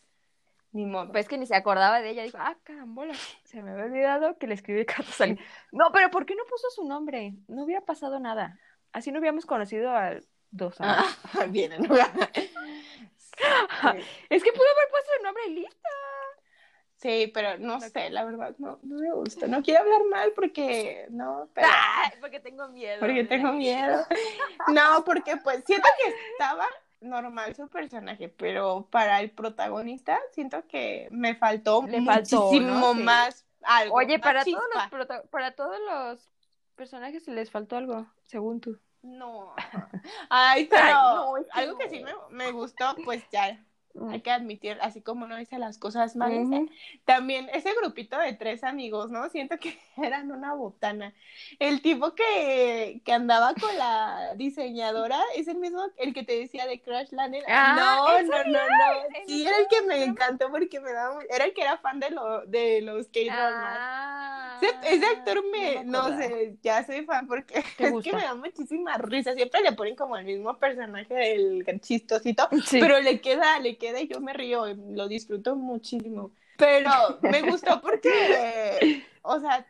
ni modo. Pues que ni se acordaba de ella. Dijo, ah, carambola. Se me había olvidado que le escribí cartas a alguien. No, pero ¿por qué no puso su nombre? No hubiera pasado nada. Así no hubiéramos conocido a dos [laughs] años. Ah, [laughs] bien. Es que pudo haber puesto el nombre y listo. Sí, pero no sé, la verdad, no, no me gusta. No quiero hablar mal porque, no, pero, porque tengo miedo. porque tengo miedo. No, porque pues siento que estaba normal su personaje, pero para el protagonista siento que me faltó Le faltó, muchísimo ¿no? Sí. más algo. Oye, más para todos, los para todos los personajes les faltó algo, según tú. No. [laughs] Ay, pero Ay, no, algo que sí me, me gustó, pues ya hay que admitir, así como uno dice las cosas malas, Ujú. también ese grupito de tres amigos, ¿no? Siento que [laughs] eran una botana. El tipo que, que andaba con la diseñadora es el mismo, el que te decía de Crash Landing. Ah, no, ¿en no, no, no. ¿En Sí, era el que me encantó porque me daba, era el que era fan de, lo, de los K-dramas. Ah, Ese, actor me, no, acordaba. sé, ya soy fan porque ¿Te [laughs] es gusta? que me da muchísima risa. Siempre le ponen como el mismo personaje del chistosito, Sí. pero le queda, le queda y yo me río, lo disfruto muchísimo. Pero me gustó [laughs] porque, o sea,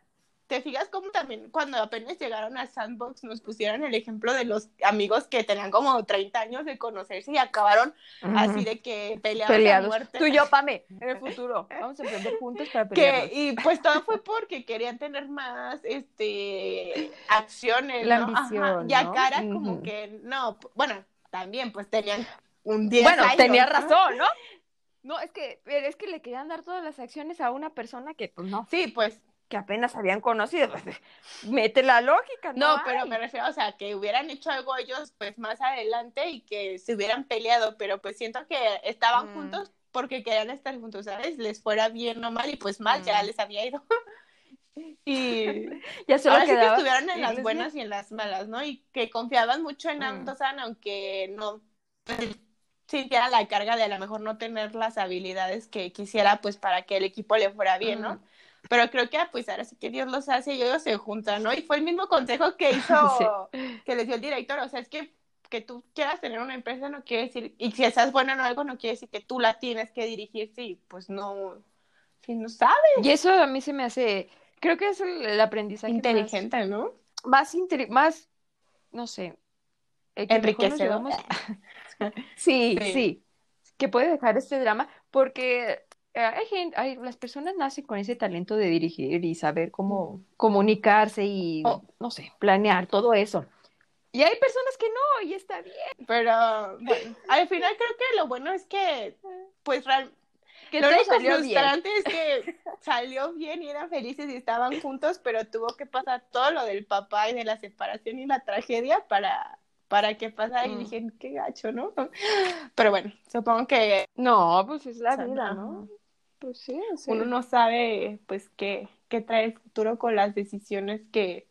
te fijas como también cuando apenas llegaron a Sandbox nos pusieron el ejemplo de los amigos que tenían como 30 años de conocerse y acabaron Ujú. así de que peleados, a peleados. muerte. Tú y yo, Pame, [laughs] en el futuro. Vamos a emprender juntos para que pelearnos. y pues todo fue porque querían tener más este acciones La ¿no? ambición, Ajá. y ¿no? acá era como Ujú. que no bueno también pues tenían un 10 Bueno, años, tenía ¿no? razón, ¿no? No, es que, pero es que le querían dar todas las acciones a una persona que, pues no, sí pues que apenas habían conocido. Pues, [laughs] mete la lógica, ¿no? no pero me refiero o sea que hubieran hecho algo ellos pues más adelante y que se hubieran peleado pero pues siento que estaban Mm. juntos porque querían estar juntos sabes les fuera bien o mal y pues mal ya Mm. les había ido [laughs] y Ya solo Ahora sí que estuvieron en las buenas y en las malas, ¿no? Y que confiaban mucho en Mm. Ando-san, aunque no pues, sintiera la carga de a lo mejor no tener las habilidades que quisiera, pues para que el equipo le fuera bien, ¿no? Pero creo que, pues ahora sí que Dios los hace y ellos se juntan, ¿no? Y fue el mismo consejo que [laughs] hizo, que les dio el director, o sea, es que que tú quieras tener una empresa no quiere decir, y si estás buena en algo no quiere decir que tú la tienes que dirigir, sí, pues no, si no sabes, Y eso a mí se me hace, creo que es el, el aprendizaje más- inteligente, ¿no? más, más, no sé, nos Enriquecedor. llevamos- [laughs] [laughs] Sí, Sí. sí, que puede dejar este drama, porque eh, hay gente, hay, las personas nacen con ese talento de dirigir y saber cómo comunicarse y, Oh. no sé, planear todo eso. Y hay personas que no, y está bien. Pero [laughs] bueno, al final creo que lo bueno es que, pues, real- Que lo salió bien. frustrante es que [laughs] salió bien y eran felices y estaban juntos, pero tuvo que pasar todo lo del papá y de la separación y la tragedia para, para que pasara. Y Mm. dije, qué gacho, ¿no? [gasps] Pero bueno, supongo que No, pues es la O sea, vida, no. ¿no? Pues sí, sea, uno no sabe, pues, qué, qué trae el futuro con las decisiones que,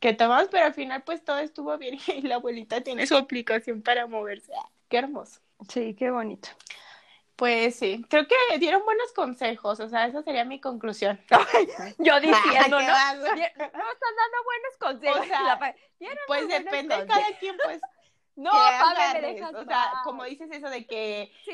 que tomamos, pero al final, pues, todo estuvo bien [laughs] y la abuelita tiene su aplicación para moverse. ¡Ah, Qué hermoso. Sí, qué bonito. Pues sí, creo que dieron buenos consejos, o sea, esa sería mi conclusión. [laughs] [laughs] Yo diciendo, ¿Qué ¿no? vas? No están dando buenos consejos. O sea, Pues depende de cada quien, pues, [laughs] No, Pame, me dejas O sea, como dices eso de que Sí,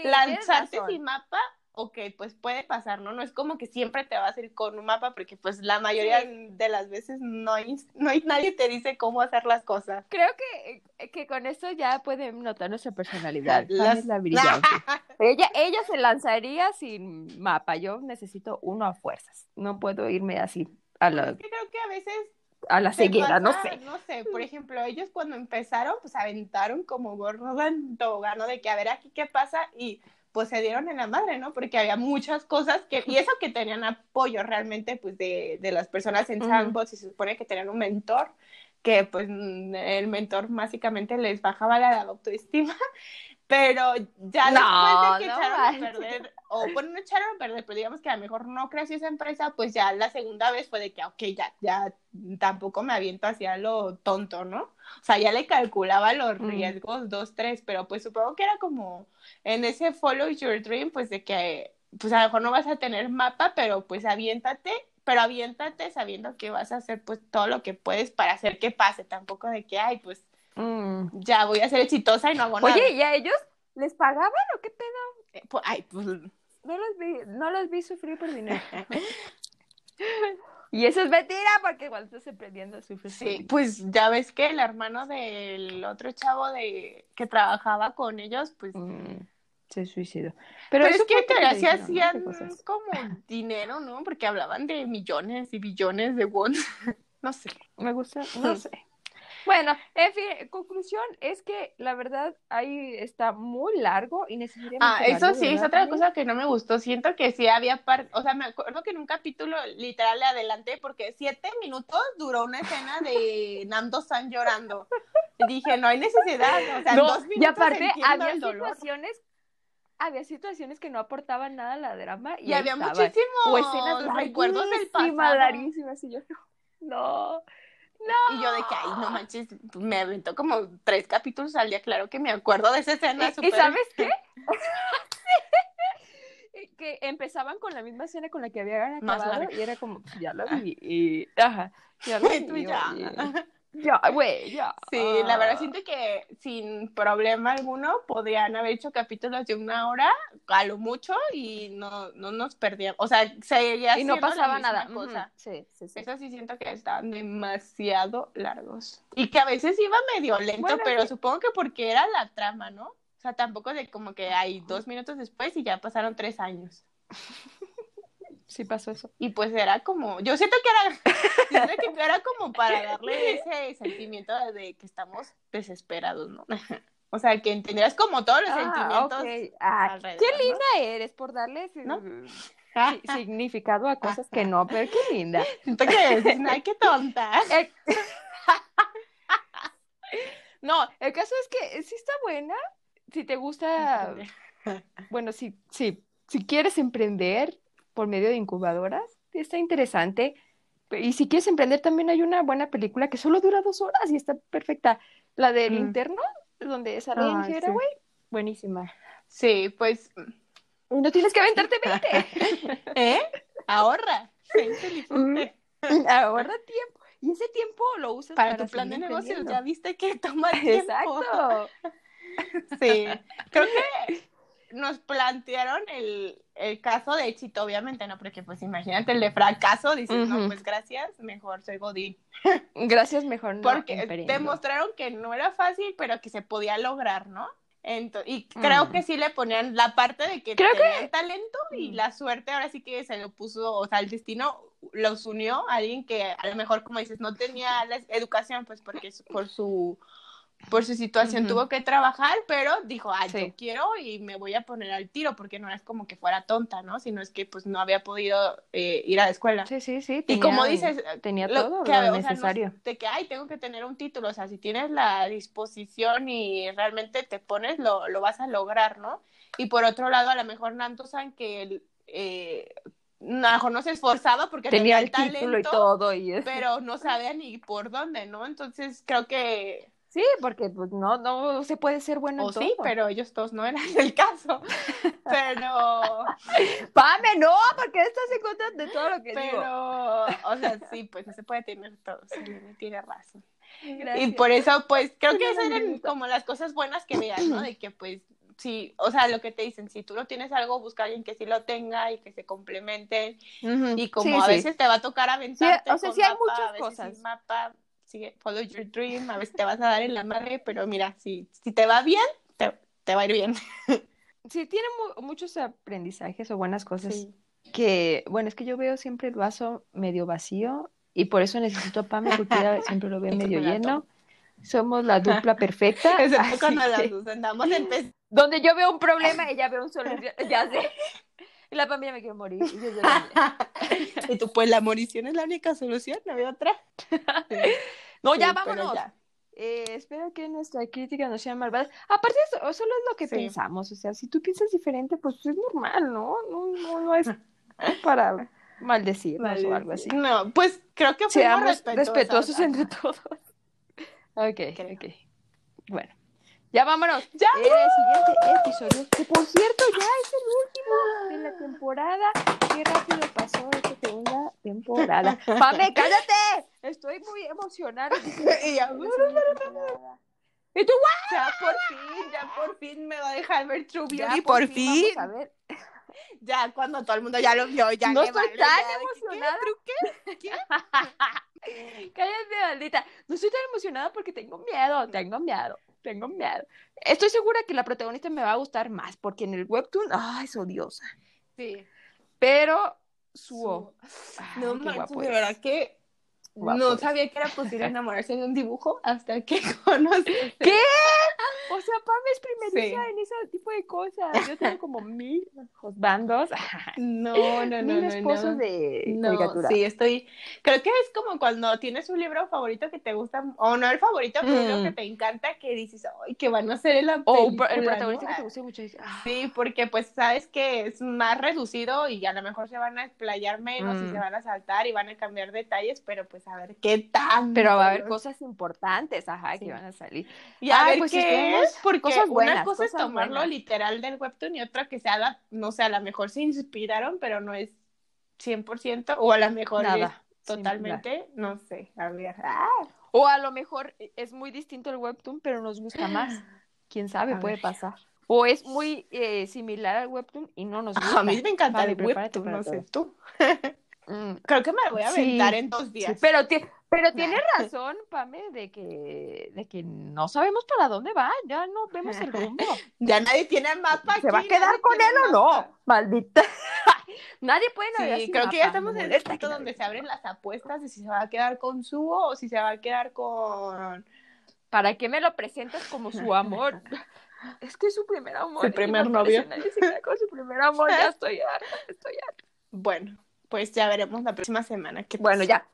sin mapa, ok, pues puede pasar, ¿no? No es como que siempre te vas a ir con un mapa, porque pues la mayoría de las veces no hay, no hay nadie te dice cómo hacer las cosas. Creo que, que con esto ya pueden notar nuestra personalidad. [laughs] Las- es la brillante. [laughs] ella, ella se lanzaría sin mapa. Yo necesito uno a fuerzas. No puedo irme así a la, Es que creo que a veces a la ceguera, no pasa, sé. No sé, por ejemplo, ellos cuando empezaron, pues aventaron como gorros en tobogán, ¿no? De que a ver aquí qué pasa y pues se dieron en la madre, ¿no? Porque había muchas cosas que, y eso que tenían apoyo realmente, pues de, de las personas en. Sandbox y se supone que tenían un mentor, que pues mm, el mentor básicamente les bajaba la autoestima, [laughs] pero ya No, después de que no echaron a perder, o bueno, no echaron a perder, pero digamos que a lo mejor no creció esa empresa, pues ya la segunda vez fue de que, ok, ya, ya tampoco me aviento hacia lo tonto, ¿no? O sea, ya le calculaba los Mm. riesgos, dos, tres, pero pues supongo que era como en ese follow your dream, pues de que, pues a lo mejor no vas a tener mapa, pero pues aviéntate, pero aviéntate sabiendo que vas a hacer pues todo lo que puedes para hacer que pase, tampoco de que, ay, pues Mm. ya voy a ser exitosa y no hago nada. Oye, ¿y a ellos les pagaban o qué pedo? Eh, pues, ay, pues No los vi, no los vi sufrir por dinero. [laughs] y eso es mentira, porque cuando estás emprendiendo sufres por Sí, pues ya ves que el hermano del otro chavo de que trabajaba con ellos, pues Mm, se suicidó. pero, Pero, es que en porque teoría le sí dijeron, ¿no? ¿Qué hacían como dinero, ¿no? Porque hablaban de millones y billones de won. [laughs] No sé. Me gusta, no sé. Bueno, en fin, conclusión es que la verdad ahí está muy largo y necesariamente Ah, eso sí, es ¿verdad, otra cosa que no me gustó. Siento que sí había parte, o sea, me acuerdo que en un capítulo literal le adelanté porque siete minutos duró una escena de Nando San llorando. Y dije, no hay necesidad, o sea, No, dos y minutos aparte entiendo había situaciones había situaciones que no aportaban nada a la drama y, Y había muchísimos o escenas recuerdos del pasado. larguísimas, y yo, [laughs] no, no, Y yo de que, ay, no manches, me aventó como tres capítulos al día, claro que me acuerdo de esa escena. ¿Y, y sabes qué? [laughs] Que empezaban con la misma escena con la que habían Más acabado y era como, ya lo vi, y, ajá, ya lo Y [laughs] tú vi, ya. güey, ya. Sí, la verdad Ah. siento que sin problema alguno podrían haber hecho capítulos de una hora, a lo mucho, y no, no nos perdíamos. O sea, seguía Y no pasaba nada. cosa. Ujú, Sí, sí, sí. Eso sí siento que estaban demasiado largos. Y que a veces iba medio lento, Bueno, pero sí. supongo que porque era la trama, ¿no? O sea, tampoco de como que hay dos minutos después y ya pasaron tres años. [laughs] Sí pasó eso. Y pues era como, yo siento que era, [laughs] siento que era como para darle ese sentimiento de, que estamos desesperados, ¿no? [laughs] O sea, que entendieras como todos los sentimientos. ok. Ah, qué ¿no? linda eres por darle ¿No? significado a cosas que no, pero qué linda. [laughs] Siento que dices, ay, qué tonta. El- No, el caso es que sí está buena. Si te gusta, bueno, si, si, si quieres emprender por medio de incubadoras, está interesante. Y si quieres emprender, también hay una buena película que solo dura dos horas y está perfecta. La del Mm. interno, donde Angie sí. Hathaway, buenísima. Sí, pues, Y no tienes que aventarte [laughs] 20. ¿eh? Ahorra. Inteligente. Ahorra tiempo. Y ese tiempo lo usas Para para tu plan de emprendiendo. ya viste que toma [laughs] tiempo. Exacto. Sí, creo que [laughs] nos plantearon el, el caso de éxito, obviamente, ¿no? Porque pues imagínate el de fracaso, dices, no, pues gracias, mejor soy Godín. [laughs] Gracias, mejor no Porque demostraron que no era fácil, pero que se podía lograr, ¿no? Ento- y creo Mm. que sí le ponían la parte de que Creo que- tenían talento y Mm. la suerte ahora sí que se lo puso, o sea, el destino los unió a alguien que a lo mejor, como dices, no tenía la educación, pues porque por su por su situación tuvo que trabajar, pero dijo, ah, Sí. yo quiero y me voy a poner al tiro, porque no es como que fuera tonta, ¿no? Sino es que pues no había podido eh, ir a la escuela. Sí, sí, sí. Y como dices, tenía lo todo que, lo o sea, no necesario. de que, ay, tengo que tener un título, o sea, si tienes la disposición y realmente te pones, lo, lo vas a lograr, ¿no? Y por otro lado, a lo mejor Nanto San, que eh, a lo mejor no se esforzaba porque tenía el talento, título y todo. Y pero no sabía ni por dónde, ¿no? Entonces creo que, Sí, porque pues, no, no se puede ser bueno o en sí, todo. pero ellos todos no eran el caso. [laughs] Pero, Pame, no, porque estás en contra de todo lo que digo. pero, o sea, sí, pues no se puede tener todo, sí, tiene razón. Gracias. Y por eso, pues, creo que esas eran como las cosas buenas que veas, ¿no? De que, pues, sí, o sea, lo que te dicen, si tú no tienes algo, busca a alguien que sí lo tenga y que se complementen. Ujú. Y como Sí, a sí. veces te va a tocar aventarte o sea, con sí hay mapa, muchas a veces cosas. sin mapa, sigue, follow your dream, a veces te vas a dar en la madre, pero mira, si, si te va bien, te, te va a ir bien. Sí, tiene mu- muchos aprendizajes o buenas cosas Sí. que, bueno, es que yo veo siempre el vaso medio vacío y por eso necesito a Pame porque ella siempre lo ve Y tú medio lleno. Somos la dupla [laughs] perfecta. Excepto cuando las que- dos andamos empezando. [laughs] donde yo veo un problema, ella ve un solución, ya sé. Y la Pame ya me quiere morir. y yo [laughs] y tú, pues la morición es la única solución, no hay otra. [laughs] No, ya vámonos. ya. Eh, espero que nuestra crítica no sea malvada. Aparte, eso solo es lo que Sí. pensamos. O sea, si tú piensas diferente, pues es normal, ¿no? No, no, no es [laughs] para maldecirnos o algo así. No, pues creo que fuimos Seamos respetuosos. entre todos. Ok, Creo. ok. Bueno, ya vámonos. Ya. El siguiente episodio, que por cierto ya es el último de la temporada. Qué rápido pasó esta segunda temporada. ¡Pame, cállate! Estoy muy emocionada. Y ya, ¿Y tú, ya por fin, ya por fin me va a dejar ver True Ya Beauty, por fin. vamos a ver. Ya cuando todo el mundo ya lo vio, ya no estoy vale, tan ya emocionada. ¿qué? ¿Qué? Cállate, maldita. No estoy tan emocionada porque tengo miedo, tengo miedo, tengo miedo. Estoy segura que la protagonista me va a gustar más porque en el webtoon, ay, es odiosa. Sí. Pero Suo, No ay, qué guapo de verdad que No es. sabía que era posible [laughs] enamorarse de un dibujo hasta que [laughs] conocí. ¿Qué? O sea, Pam es primeriza Sí. en ese tipo de cosas. Yo tengo como [laughs] mil bandos, No, no, no, mil no, esposos no. de No, caricatura. sí, estoy. Creo que es como cuando tienes un libro favorito que te gusta, o no el favorito, pero Mm. que te encanta, que dices, ay, que van a en la O el ¿no? protagonista que te Ah, guste mucho dice, "Ah, Sí, porque pues sabes que es más reducido y a lo mejor se van a explayar menos y Mm. se van a saltar y van a cambiar detalles, pero pues a ver qué tal. pero va a haber cosas importantes, ajá, Sí. que van a salir. Y a Ay, ver pues, qué es, porque cosas una cosa es tomarlo buenas. literal del webtoon y otra que sea, la, no sé, a lo mejor se inspiraron, pero no es 100%, o a lo mejor es totalmente, no sé, a ver. Ah, O a lo mejor es muy distinto el webtoon, pero nos gusta más. Quién sabe, A puede ver. pasar. O es muy eh, similar al webtoon y no nos gusta. [laughs] a mí me encanta el webtoon, no sé tú. [laughs] Mm, Creo que me lo voy a Sí, aventar en dos sí, días. pero ti- pero tienes [laughs] razón, Pame, de que, de que no sabemos para dónde va, ya no vemos el [laughs] rumbo. Ya nadie tiene mapa ¿Se va a quedar con tiene él o mapa. no? Maldita. [laughs] Nadie puede navegar Sí, sin creo que ya estamos en el punto donde se abren las apuestas de si se va a quedar con Suo o si se va a quedar con ¿Para qué me lo presentas como su amor? Es que es su primer amor. Su primer novio. Nadie se queda con su primer amor, ya estoy harta, estoy harta. Bueno, pues ya veremos la próxima semana. qué Bueno, ya.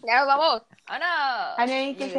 Ya nos vamos. Ana. Ana, que se.